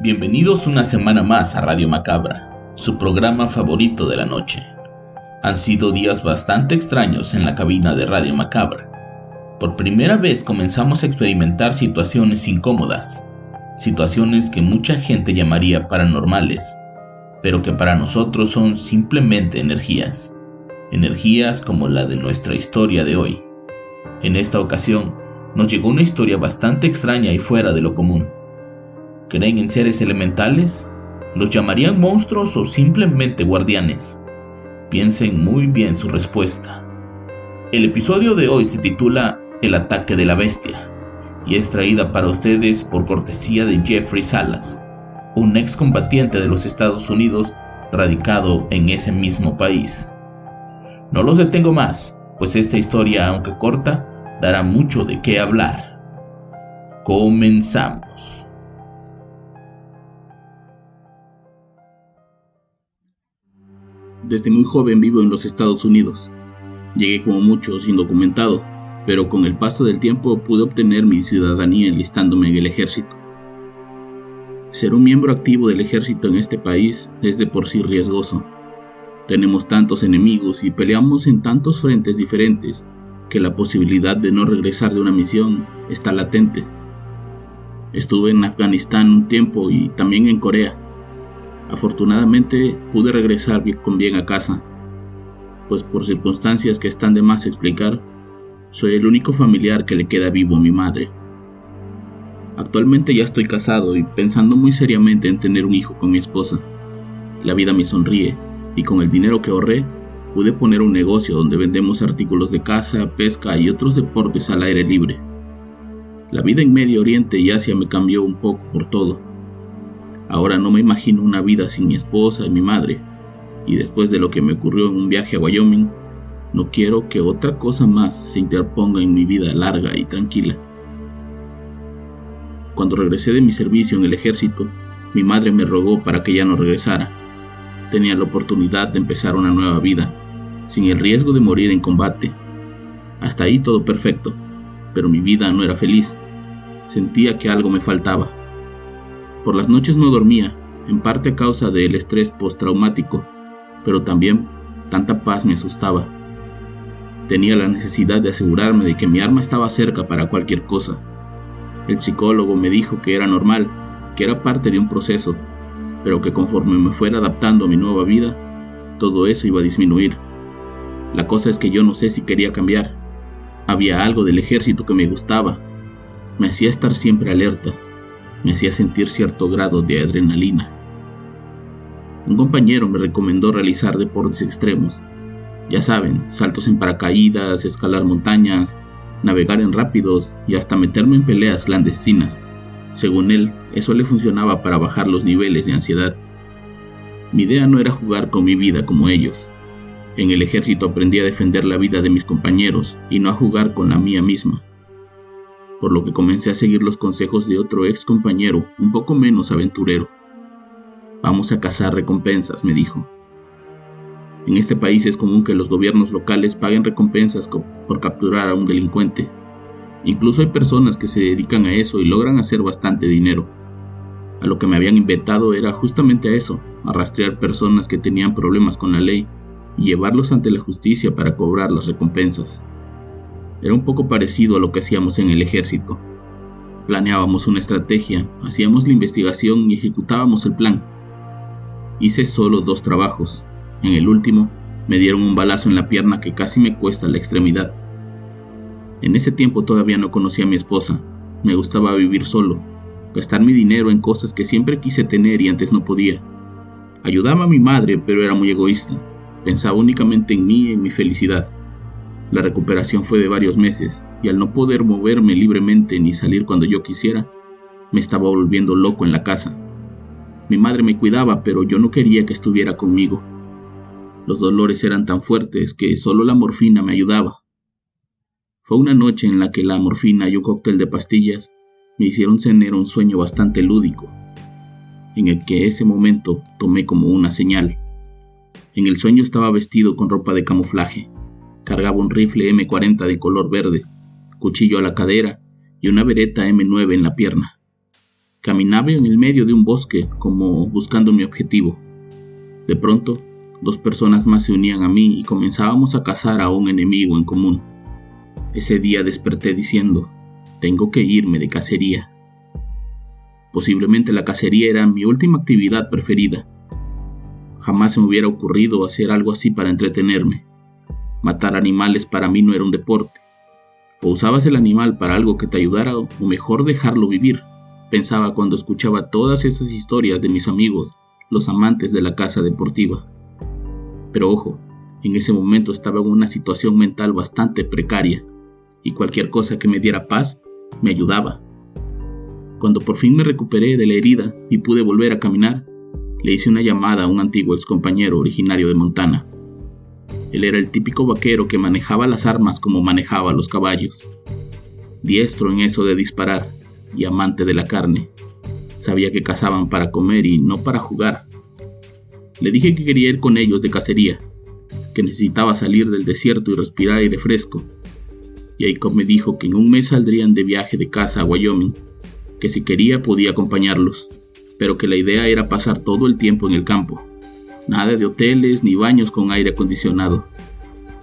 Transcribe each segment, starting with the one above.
Bienvenidos una semana más a Radio Macabra, su programa favorito de la noche. Han sido días bastante extraños en la cabina de Radio Macabra. Por primera vez comenzamos a experimentar situaciones incómodas, situaciones que mucha gente llamaría paranormales, pero que para nosotros son simplemente energías, energías como la de nuestra historia de hoy. En esta ocasión, nos llegó una historia bastante extraña y fuera de lo común. ¿Creen en seres elementales? ¿Los llamarían monstruos o simplemente guardianes? Piensen muy bien su respuesta. El episodio de hoy se titula El ataque de la bestia y es traída para ustedes por cortesía de Jeffrey Salas, un excombatiente de los Estados Unidos radicado en ese mismo país. No los detengo más, pues esta historia, aunque corta, dará mucho de qué hablar. Comenzamos. Desde muy joven vivo en los Estados Unidos. Llegué como muchos indocumentado, pero con el paso del tiempo pude obtener mi ciudadanía enlistándome en el ejército. Ser un miembro activo del ejército en este país es de por sí riesgoso. Tenemos tantos enemigos y peleamos en tantos frentes diferentes que la posibilidad de no regresar de una misión está latente. Estuve en Afganistán un tiempo y también en Corea. Afortunadamente pude regresar con bien a casa, pues por circunstancias que están de más explicar, soy el único familiar que le queda vivo a mi madre. Actualmente ya estoy casado y pensando muy seriamente en tener un hijo con mi esposa. La vida me sonríe y con el dinero que ahorré pude poner un negocio donde vendemos artículos de caza, pesca y otros deportes al aire libre. La vida en Medio Oriente y Asia me cambió un poco por todo. Ahora no me imagino una vida sin mi esposa y mi madre, y después de lo que me ocurrió en un viaje a Wyoming, no quiero que otra cosa más se interponga en mi vida larga y tranquila. Cuando regresé de mi servicio en el ejército, mi madre me rogó para que ya no regresara. Tenía la oportunidad de empezar una nueva vida, sin el riesgo de morir en combate. Hasta ahí todo perfecto, pero mi vida no era feliz. Sentía que algo me faltaba. Por las noches no dormía, en parte a causa del estrés postraumático, pero también tanta paz me asustaba. Tenía la necesidad de asegurarme de que mi arma estaba cerca para cualquier cosa. El psicólogo me dijo que era normal, que era parte de un proceso, pero que conforme me fuera adaptando a mi nueva vida, todo eso iba a disminuir. La cosa es que yo no sé si quería cambiar. Había algo del ejército que me gustaba. Me hacía estar siempre alerta. Me hacía sentir cierto grado de adrenalina. Un compañero me recomendó realizar deportes extremos. Ya saben, saltos en paracaídas, escalar montañas, navegar en rápidos y hasta meterme en peleas clandestinas. Según él, eso le funcionaba para bajar los niveles de ansiedad. Mi idea no era jugar con mi vida como ellos. En el ejército aprendí a defender la vida de mis compañeros y no a jugar con la mía misma. Por lo que comencé a seguir los consejos de otro ex compañero, un poco menos aventurero. Vamos a cazar recompensas, me dijo. En este país es común que los gobiernos locales paguen recompensas por capturar a un delincuente. Incluso hay personas que se dedican a eso y logran hacer bastante dinero. A lo que me habían inventado era justamente a eso, a rastrear personas que tenían problemas con la ley y llevarlos ante la justicia para cobrar las recompensas. Era un poco parecido a lo que hacíamos en el ejército. Planeábamos una estrategia, hacíamos la investigación y ejecutábamos el plan. Hice solo dos trabajos, en el último, me dieron un balazo en la pierna que casi me cuesta la extremidad. En ese tiempo todavía no conocía a mi esposa. Me gustaba vivir solo, gastar mi dinero en cosas que siempre quise tener y antes no podía. Ayudaba a mi madre, pero era muy egoísta. Pensaba únicamente en mí y en mi felicidad. La recuperación fue de varios meses y al no poder moverme libremente ni salir cuando yo quisiera, me estaba volviendo loco en la casa. Mi madre me cuidaba, pero yo no quería que estuviera conmigo. Los dolores eran tan fuertes que solo la morfina me ayudaba. Fue una noche en la que la morfina y un cóctel de pastillas me hicieron tener un sueño bastante lúdico, en el que ese momento tomé como una señal. En el sueño estaba vestido con ropa de camuflaje, cargaba un rifle M40 de color verde, cuchillo a la cadera y una bereta M9 en la pierna. Caminaba en el medio de un bosque como buscando mi objetivo. De pronto, dos personas más se unían a mí y comenzábamos a cazar a un enemigo en común. Ese día desperté diciendo, tengo que irme de cacería. Posiblemente la cacería era mi última actividad preferida. Jamás se me hubiera ocurrido hacer algo así para entretenerme. Matar animales para mí no era un deporte. O usabas el animal para algo que te ayudara o mejor dejarlo vivir, pensaba cuando escuchaba todas esas historias de mis amigos, los amantes de la casa deportiva. Pero ojo, en ese momento estaba en una situación mental bastante precaria y cualquier cosa que me diera paz me ayudaba. Cuando por fin me recuperé de la herida y pude volver a caminar, le hice una llamada a un antiguo ex compañero originario de Montana. Él era el típico vaquero que manejaba las armas como manejaba los caballos. Diestro en eso de disparar y amante de la carne. Sabía que cazaban para comer y no para jugar. Le dije que quería ir con ellos de cacería, que necesitaba salir del desierto y respirar aire fresco, Jacob me dijo que en un mes saldrían de viaje de casa a Wyoming, que si quería podía acompañarlos, pero que la idea era pasar todo el tiempo en el campo. Nada de hoteles ni baños con aire acondicionado.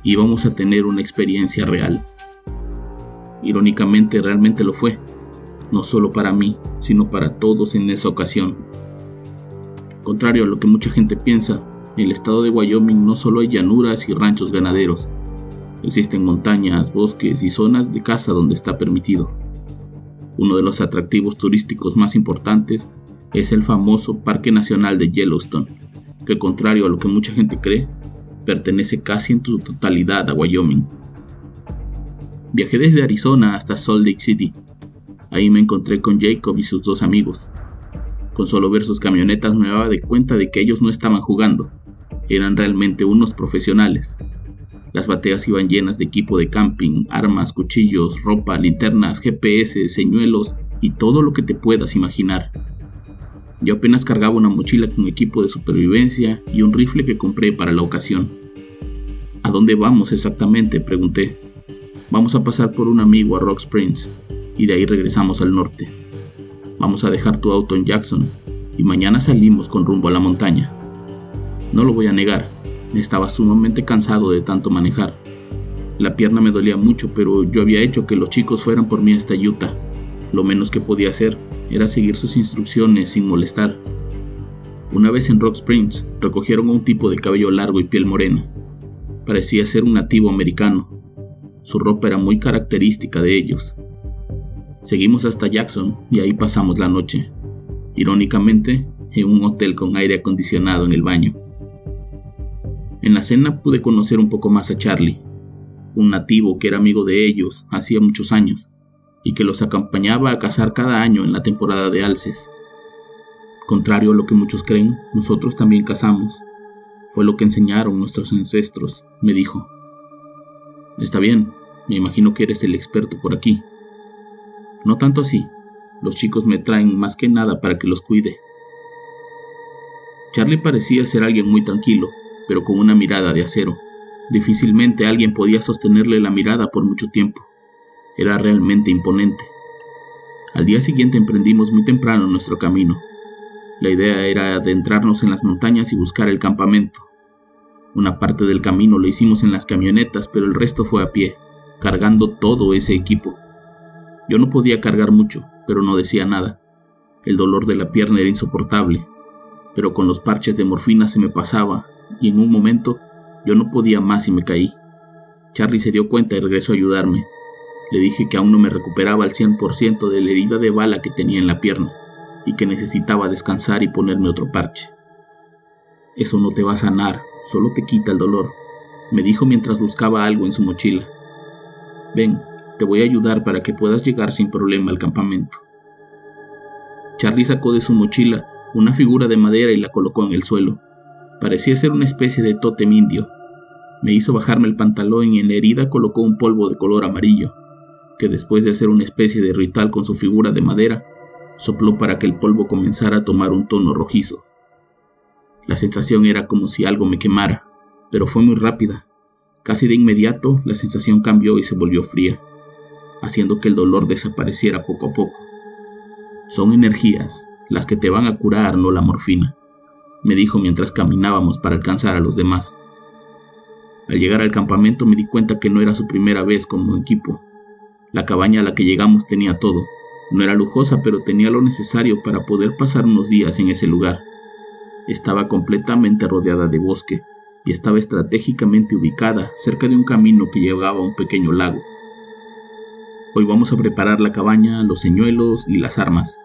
Íbamos a tener una experiencia real. Irónicamente realmente lo fue, no solo para mí, sino para todos en esa ocasión. Contrario a lo que mucha gente piensa, en el estado de Wyoming no solo hay llanuras y ranchos ganaderos, Existen montañas, bosques y zonas de caza donde está permitido. Uno de los atractivos turísticos más importantes es el famoso Parque Nacional de Yellowstone, que contrario a lo que mucha gente cree, pertenece casi en su totalidad a Wyoming. Viajé desde Arizona hasta Salt Lake City. Ahí me encontré con Jacob y sus dos amigos. Con solo ver sus camionetas me daba de cuenta de que ellos no estaban jugando, eran realmente unos profesionales. Las bateas iban llenas de equipo de camping, armas, cuchillos, ropa, linternas, GPS, señuelos y todo lo que te puedas imaginar. Yo apenas cargaba una mochila con equipo de supervivencia y un rifle que compré para la ocasión. ¿A dónde vamos exactamente? pregunté. Vamos a pasar por un amigo a Rock Springs y de ahí regresamos al norte. Vamos a dejar tu auto en Jackson y mañana salimos con rumbo a la montaña. No lo voy a negar, estaba sumamente cansado de tanto manejar. La pierna me dolía mucho, pero yo había hecho que los chicos fueran por mí hasta Utah. Lo menos que podía hacer era seguir sus instrucciones sin molestar. Una vez en Rock Springs, recogieron a un tipo de cabello largo y piel morena. Parecía ser un nativo americano. Su ropa era muy característica de ellos. Seguimos hasta Jackson y ahí pasamos la noche. Irónicamente, en un hotel con aire acondicionado en el baño. En la cena pude conocer un poco más a Charlie, un nativo que era amigo de ellos hacía muchos años y que los acompañaba a cazar cada año en la temporada de alces. Contrario a lo que muchos creen, nosotros también cazamos. Fue lo que enseñaron nuestros ancestros, me dijo. Está bien, me imagino que eres el experto por aquí. No tanto así, los chicos me traen más que nada para que los cuide. Charlie parecía ser alguien muy tranquilo, pero con una mirada de acero. Difícilmente alguien podía sostenerle la mirada por mucho tiempo. Era realmente imponente. Al día siguiente emprendimos muy temprano nuestro camino. La idea era adentrarnos en las montañas y buscar el campamento. Una parte del camino lo hicimos en las camionetas, pero el resto fue a pie, cargando todo ese equipo. Yo no podía cargar mucho, pero no decía nada. El dolor de la pierna era insoportable, pero con los parches de morfina se me pasaba y en un momento yo no podía más y me caí. Charlie se dio cuenta y regresó a ayudarme. Le dije que aún no me recuperaba al 100% de la herida de bala que tenía en la pierna y que necesitaba descansar y ponerme otro parche. Eso no te va a sanar, solo te quita el dolor, me dijo mientras buscaba algo en su mochila. Ven, te voy a ayudar para que puedas llegar sin problema al campamento. Charlie sacó de su mochila una figura de madera y la colocó en el suelo. Parecía ser una especie de tótem indio. Me hizo bajarme el pantalón y en la herida colocó un polvo de color amarillo, que después de hacer una especie de ritual con su figura de madera, sopló para que el polvo comenzara a tomar un tono rojizo. La sensación era como si algo me quemara, pero fue muy rápida. Casi de inmediato la sensación cambió y se volvió fría, haciendo que el dolor desapareciera poco a poco. Son energías las que te van a curar, no la morfina, me dijo mientras caminábamos para alcanzar a los demás. Al llegar al campamento me di cuenta que no era su primera vez como equipo. La cabaña a la que llegamos tenía todo. No era lujosa, pero tenía lo necesario para poder pasar unos días en ese lugar. Estaba completamente rodeada de bosque y estaba estratégicamente ubicada cerca de un camino que llevaba a un pequeño lago. Hoy vamos a preparar la cabaña, los señuelos y las armas.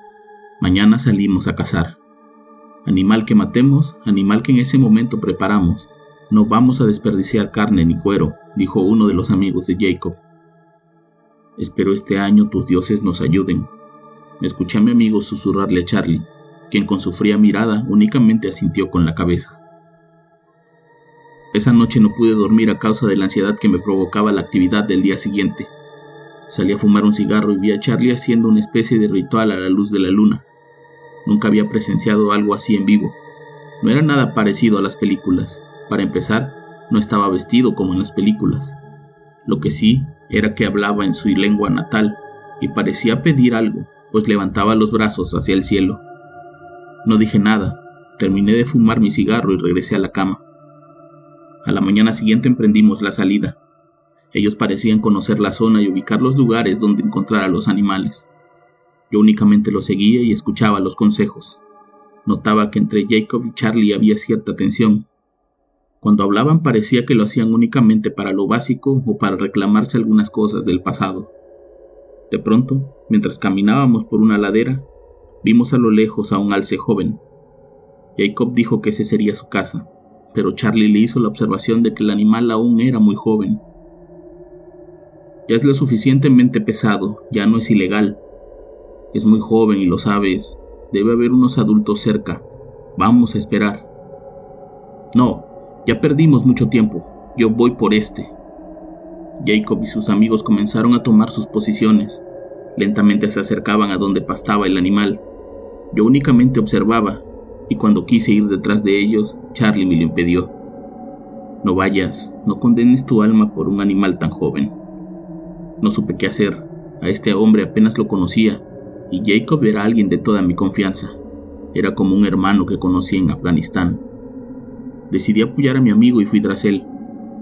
Mañana salimos a cazar. Animal que matemos, animal que en ese momento preparamos. No vamos a desperdiciar carne ni cuero, dijo uno de los amigos de Jacob. Espero este año tus dioses nos ayuden. Me escuché a mi amigo susurrarle a Charlie, quien con su fría mirada únicamente asintió con la cabeza. Esa noche no pude dormir a causa de la ansiedad que me provocaba la actividad del día siguiente. Salí a fumar un cigarro y vi a Charlie haciendo una especie de ritual a la luz de la luna. Nunca había presenciado algo así en vivo. No era nada parecido a las películas. Para empezar, no estaba vestido como en las películas. Lo que sí era que hablaba en su lengua natal y parecía pedir algo, pues levantaba los brazos hacia el cielo. No dije nada, terminé de fumar mi cigarro y regresé a la cama. A la mañana siguiente emprendimos la salida. Ellos parecían conocer la zona y ubicar los lugares donde encontrar a los animales. Yo únicamente los seguía y escuchaba los consejos. Notaba que entre Jacob y Charlie había cierta tensión. Cuando hablaban parecía que lo hacían únicamente para lo básico o para reclamarse algunas cosas del pasado. De pronto, mientras caminábamos por una ladera, Vimos a lo lejos a un alce joven. Jacob dijo que ese sería su casa, pero Charlie le hizo la observación de que el animal aún era muy joven. Ya es lo suficientemente pesado, ya no es ilegal. Es muy joven y lo sabes. Debe haber unos adultos cerca. Vamos a esperar. No, ya perdimos mucho tiempo. Yo voy por este. Jacob y sus amigos comenzaron a tomar sus posiciones. Lentamente se acercaban a donde pastaba el animal. Yo únicamente observaba, y cuando quise ir detrás de ellos, Charlie me lo impidió. No vayas, no condenes tu alma por un animal tan joven. No supe qué hacer. A este hombre apenas lo conocía, y Jacob era alguien de toda mi confianza. Era como un hermano que conocí en Afganistán. Decidí apoyar a mi amigo y fui tras él.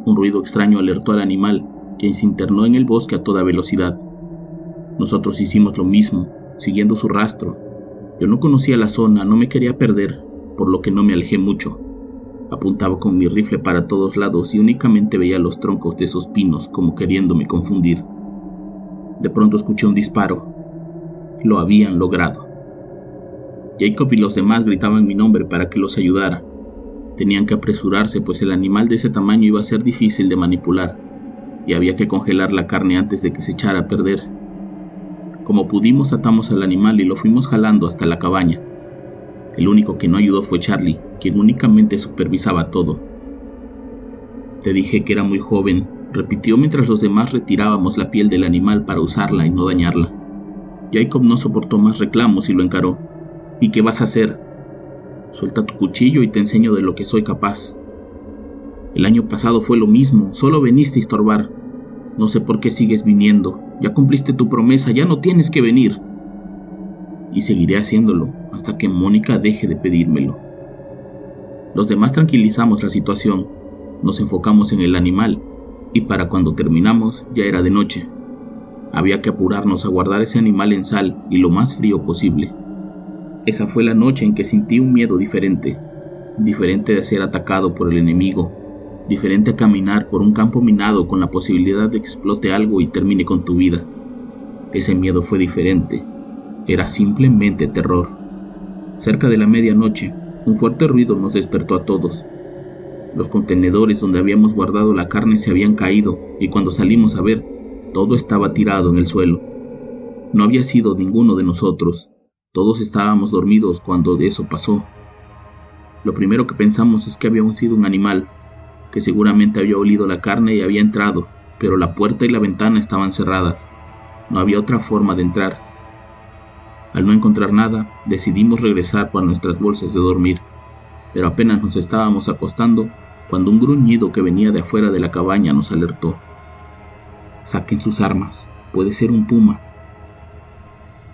Un ruido extraño alertó al animal, quien se internó en el bosque a toda velocidad. Nosotros hicimos lo mismo, siguiendo su rastro, yo no conocía la zona, no me quería perder, por lo que no me alejé mucho. Apuntaba con mi rifle para todos lados y únicamente veía los troncos de esos pinos como queriéndome confundir. De pronto escuché un disparo. Lo habían logrado. Jacob y los demás gritaban mi nombre para que los ayudara. Tenían que apresurarse, pues el animal de ese tamaño iba a ser difícil de manipular, y había que congelar la carne antes de que se echara a perder. Como pudimos atamos al animal y lo fuimos jalando hasta la cabaña. El único que no ayudó fue Charlie, quien únicamente supervisaba todo. Te dije que era muy joven, repitió mientras los demás retirábamos la piel del animal para usarla y no dañarla. Jacob no soportó más reclamos y lo encaró. ¿Y qué vas a hacer? Suelta tu cuchillo y te enseño de lo que soy capaz. El año pasado fue lo mismo, solo veniste a estorbar. No sé por qué sigues viniendo, ya cumpliste tu promesa, ya no tienes que venir. Y seguiré haciéndolo hasta que Mónica deje de pedírmelo. Los demás tranquilizamos la situación, nos enfocamos en el animal y para cuando terminamos ya era de noche. Había que apurarnos a guardar ese animal en sal y lo más frío posible. Esa fue la noche en que sentí un miedo diferente, diferente de ser atacado por el enemigo diferente a caminar por un campo minado con la posibilidad de que explote algo y termine con tu vida. Ese miedo fue diferente, era simplemente terror. Cerca de la medianoche, un fuerte ruido nos despertó a todos. Los contenedores donde habíamos guardado la carne se habían caído y cuando salimos a ver, Todo estaba tirado en el suelo. No había sido ninguno de nosotros. Todos estábamos dormidos cuando eso pasó. Lo primero que pensamos es que había sido un animal, que seguramente había olido la carne y había entrado, pero la puerta y la ventana estaban cerradas. No había otra forma de entrar. Al no encontrar nada, decidimos regresar por nuestras bolsas de dormir, pero apenas nos estábamos acostando cuando un gruñido que venía de afuera de la cabaña nos alertó. Saquen sus armas, puede ser un puma.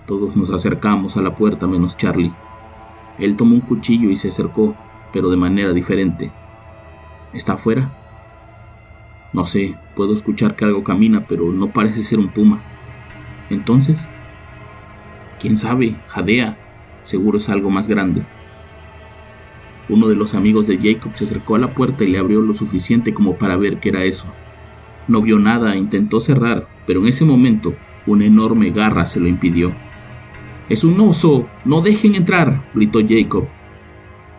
Todos nos acercamos a la puerta menos Charlie. Él tomó un cuchillo y se acercó, pero de manera diferente. ¿Está afuera? No sé, puedo escuchar que algo camina, pero no parece ser un puma. Entonces, quién sabe, jadea, seguro es algo más grande. Uno de los amigos de Jacob se acercó a la puerta y le abrió lo suficiente como para ver qué era eso. No vio nada intentó cerrar, pero en ese momento una enorme garra se lo impidió. Es un oso, no dejen entrar, gritó Jacob.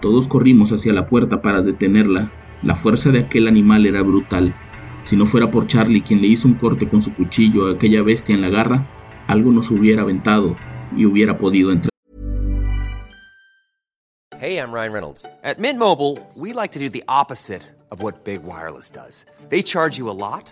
Todos corrimos hacia la puerta para detenerla. La fuerza de aquel animal era brutal. Si no fuera por Charlie quien le hizo un corte con su cuchillo a aquella bestia en la garra, algo nos hubiera aventado y hubiera podido entrar. Hey, I'm Ryan Reynolds. At Mint Mobile, we like to do the opposite of what Big Wireless does. They charge you a lot,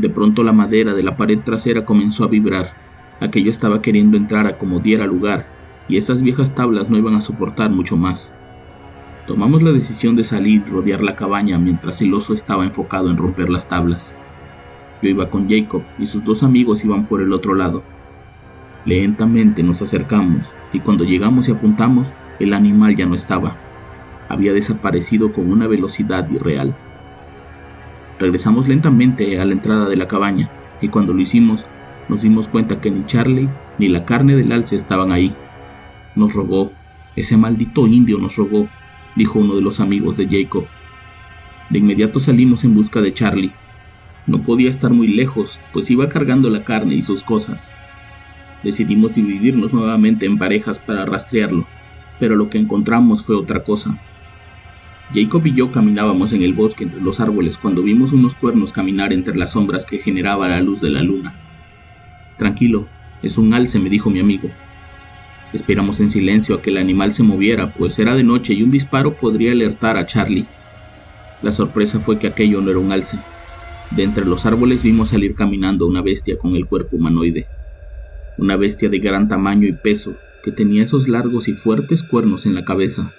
De pronto la madera de la pared trasera comenzó a vibrar. Aquello estaba queriendo entrar a como diera lugar, y esas viejas tablas no iban a soportar mucho más. Tomamos la decisión de salir y rodear la cabaña mientras el oso estaba enfocado en romper las tablas. Yo iba con Jacob y sus dos amigos iban por el otro lado. Lentamente nos acercamos y cuando llegamos y apuntamos, el animal ya no estaba. Había desaparecido con una velocidad irreal. Regresamos lentamente a la entrada de la cabaña y cuando lo hicimos nos dimos cuenta que ni Charlie ni la carne del alce estaban ahí. Nos rogó, ese maldito indio nos rogó, dijo uno de los amigos de Jacob. De inmediato salimos en busca de Charlie. No podía estar muy lejos, pues iba cargando la carne y sus cosas. Decidimos dividirnos nuevamente en parejas para rastrearlo, pero lo que encontramos fue otra cosa. Jacob y yo caminábamos en el bosque entre los árboles cuando vimos unos cuernos caminar entre las sombras que generaba la luz de la luna. Tranquilo, es un alce, me dijo mi amigo. Esperamos en silencio a que el animal se moviera, pues era de noche y un disparo podría alertar a Charlie. La sorpresa fue que aquello no era un alce. De entre los árboles vimos salir caminando una bestia con el cuerpo humanoide. Una bestia de gran tamaño y peso, que tenía esos largos y fuertes cuernos en la cabeza.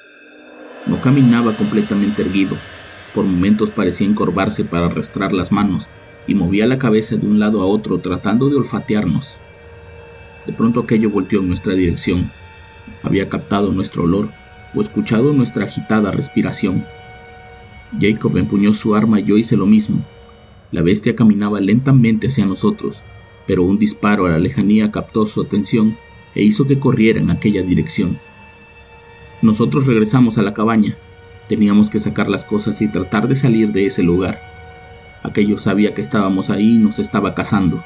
No caminaba completamente erguido, por momentos parecía encorvarse para arrastrar las manos, y movía la cabeza de un lado a otro tratando de olfatearnos. De pronto aquello volteó en nuestra dirección. Había captado nuestro olor o escuchado nuestra agitada respiración. Jacob empuñó su arma y yo hice lo mismo. La bestia caminaba lentamente hacia nosotros, pero un disparo a la lejanía captó su atención e hizo que corriera en aquella dirección. Nosotros regresamos a la cabaña. Teníamos que sacar las cosas y tratar de salir de ese lugar. Aquello sabía que estábamos ahí y nos estaba cazando.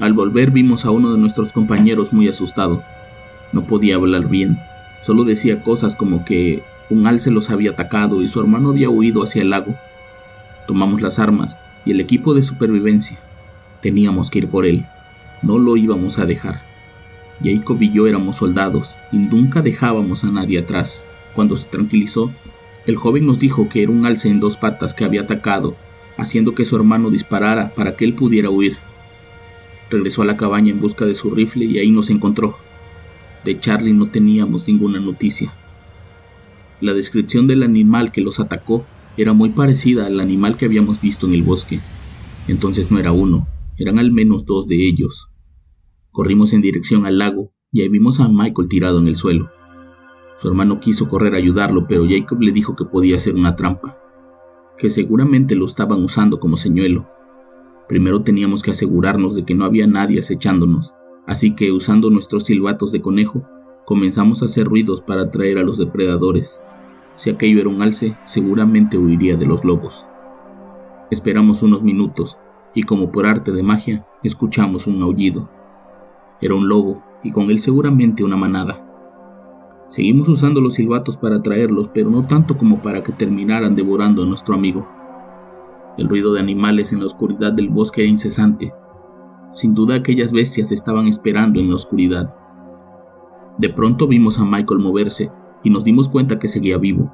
Al volver vimos a uno de nuestros compañeros muy asustado. No podía hablar bien, solo decía cosas como que un alce los había atacado y su hermano había huido hacia el lago. Tomamos las armas y el equipo de supervivencia. Teníamos que ir por él. No lo íbamos a dejar. Jacob y yo éramos soldados y nunca dejábamos a nadie atrás. Cuando se tranquilizó, el joven nos dijo que era un alce en dos patas que había atacado, haciendo que su hermano disparara para que él pudiera huir. Regresó a la cabaña en busca de su rifle y ahí nos encontró. De Charlie no teníamos ninguna noticia. La descripción del animal que los atacó era muy parecida al animal que habíamos visto en el bosque. Entonces no era uno, eran al menos dos de ellos. Corrimos en dirección al lago y ahí vimos a Michael tirado en el suelo. Su hermano quiso correr a ayudarlo, pero Jacob le dijo que podía ser una trampa, que seguramente lo estaban usando como señuelo. Primero teníamos que asegurarnos de que no había nadie acechándonos, Así que usando nuestros silbatos de conejo, comenzamos a hacer ruidos para atraer a los depredadores. Si aquello era un alce, seguramente huiría de los lobos. Esperamos unos minutos y como por arte de magia, escuchamos un aullido. Era un lobo y con él seguramente una manada. Seguimos usando los silbatos para atraerlos, pero no tanto como para que terminaran devorando a nuestro amigo. El ruido de animales en la oscuridad del bosque era incesante. Sin duda aquellas bestias estaban esperando en la oscuridad. De pronto vimos a Michael moverse y nos dimos cuenta que seguía vivo.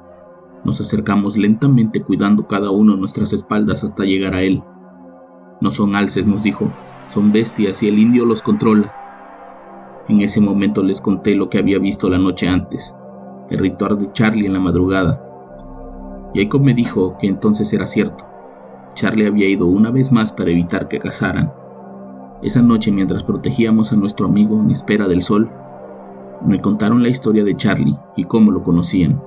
Nos acercamos lentamente cuidando cada uno nuestras espaldas hasta llegar a él. No son alces, nos dijo, son bestias y el indio los controla. En ese momento les conté lo que había visto la noche antes, el ritual de Charlie en la madrugada. Jacob me dijo que entonces era cierto. Charlie había ido una vez más para evitar que cazaran. Esa noche, mientras protegíamos a nuestro amigo en espera del sol, me contaron la historia de Charlie y cómo lo conocían.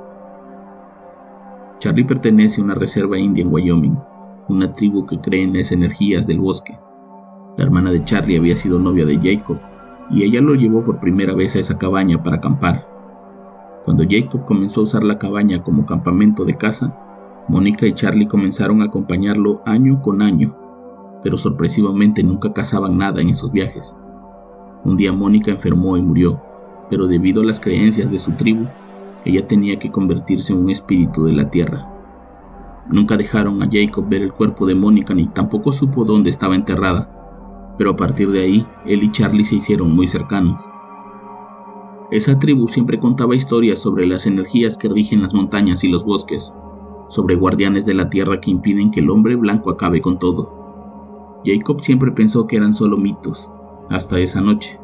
Charlie pertenece a una reserva india en Wyoming, una tribu que cree en las energías del bosque. La hermana de Charlie había sido novia de Jacob y ella lo llevó por primera vez a esa cabaña para acampar. Cuando Jacob comenzó a usar la cabaña como campamento de caza, Mónica y Charlie comenzaron a acompañarlo año con año, pero sorpresivamente nunca cazaban nada en esos viajes. Un día Mónica enfermó y murió, pero debido a las creencias de su tribu, ella tenía que convertirse en un espíritu de la tierra. Nunca dejaron a Jacob ver el cuerpo de Mónica ni tampoco supo dónde estaba enterrada, pero a partir de ahí él y Charlie se hicieron muy cercanos. Esa tribu siempre contaba historias sobre las energías que rigen las montañas y los bosques, sobre guardianes de la tierra que impiden que el hombre blanco acabe con todo. Jacob siempre pensó que eran solo mitos, hasta esa noche.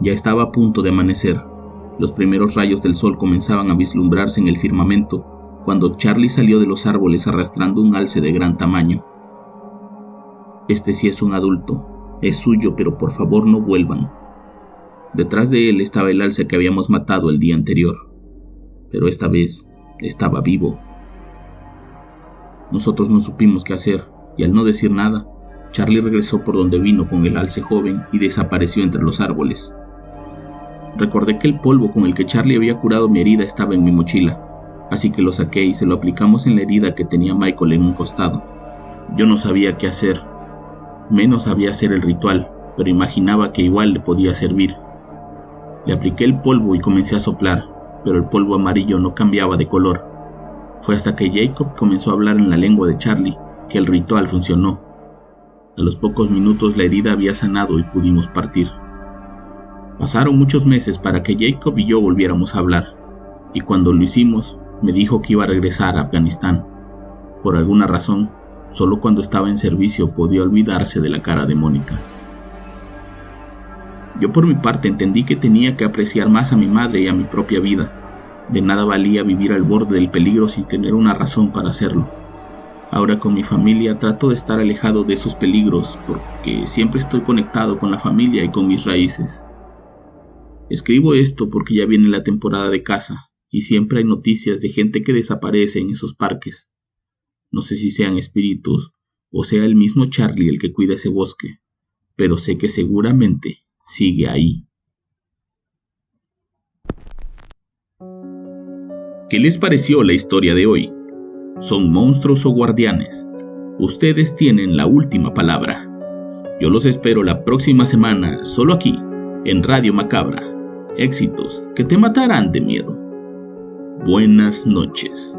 Ya estaba a punto de amanecer. Los primeros rayos del sol comenzaban a vislumbrarse en el firmamento cuando Charlie salió de los árboles arrastrando un alce de gran tamaño. Este sí es un adulto, es suyo, pero por favor no vuelvan. Detrás de él estaba el alce que habíamos matado el día anterior, pero esta vez estaba vivo. Nosotros no supimos qué hacer, y al no decir nada, Charlie regresó por donde vino con el alce joven y desapareció entre los árboles. Recordé que el polvo con el que Charlie había curado mi herida estaba en mi mochila, así que lo saqué y se lo aplicamos en la herida que tenía Michael en un costado. Yo no sabía qué hacer, menos sabía hacer el ritual, pero imaginaba que igual le podía servir. Le apliqué el polvo y comencé a soplar, pero el polvo amarillo no cambiaba de color. Fue hasta que Jacob comenzó a hablar en la lengua de Charlie que el ritual funcionó. A los pocos minutos la herida había sanado y pudimos partir. Pasaron muchos meses para que Jacob y yo volviéramos a hablar, y cuando lo hicimos, me dijo que iba a regresar a Afganistán. Por alguna razón, solo cuando estaba en servicio podía olvidarse de la cara de Mónica. Yo por mi parte entendí que tenía que apreciar más a mi madre y a mi propia vida. De nada valía vivir al borde del peligro sin tener una razón para hacerlo. Ahora con mi familia trato de estar alejado de esos peligros porque siempre estoy conectado con la familia y con mis raíces. Escribo esto porque ya viene la temporada de caza y siempre hay noticias de gente que desaparece en esos parques. No sé si sean espíritus o sea el mismo Charlie el que cuida ese bosque, pero sé que seguramente sigue ahí. ¿Qué les pareció la historia de hoy? ¿Son monstruos o guardianes? Ustedes tienen la última palabra. Yo los espero la próxima semana, solo aquí, en Radio Macabra éxitos que te matarán de miedo. Buenas noches.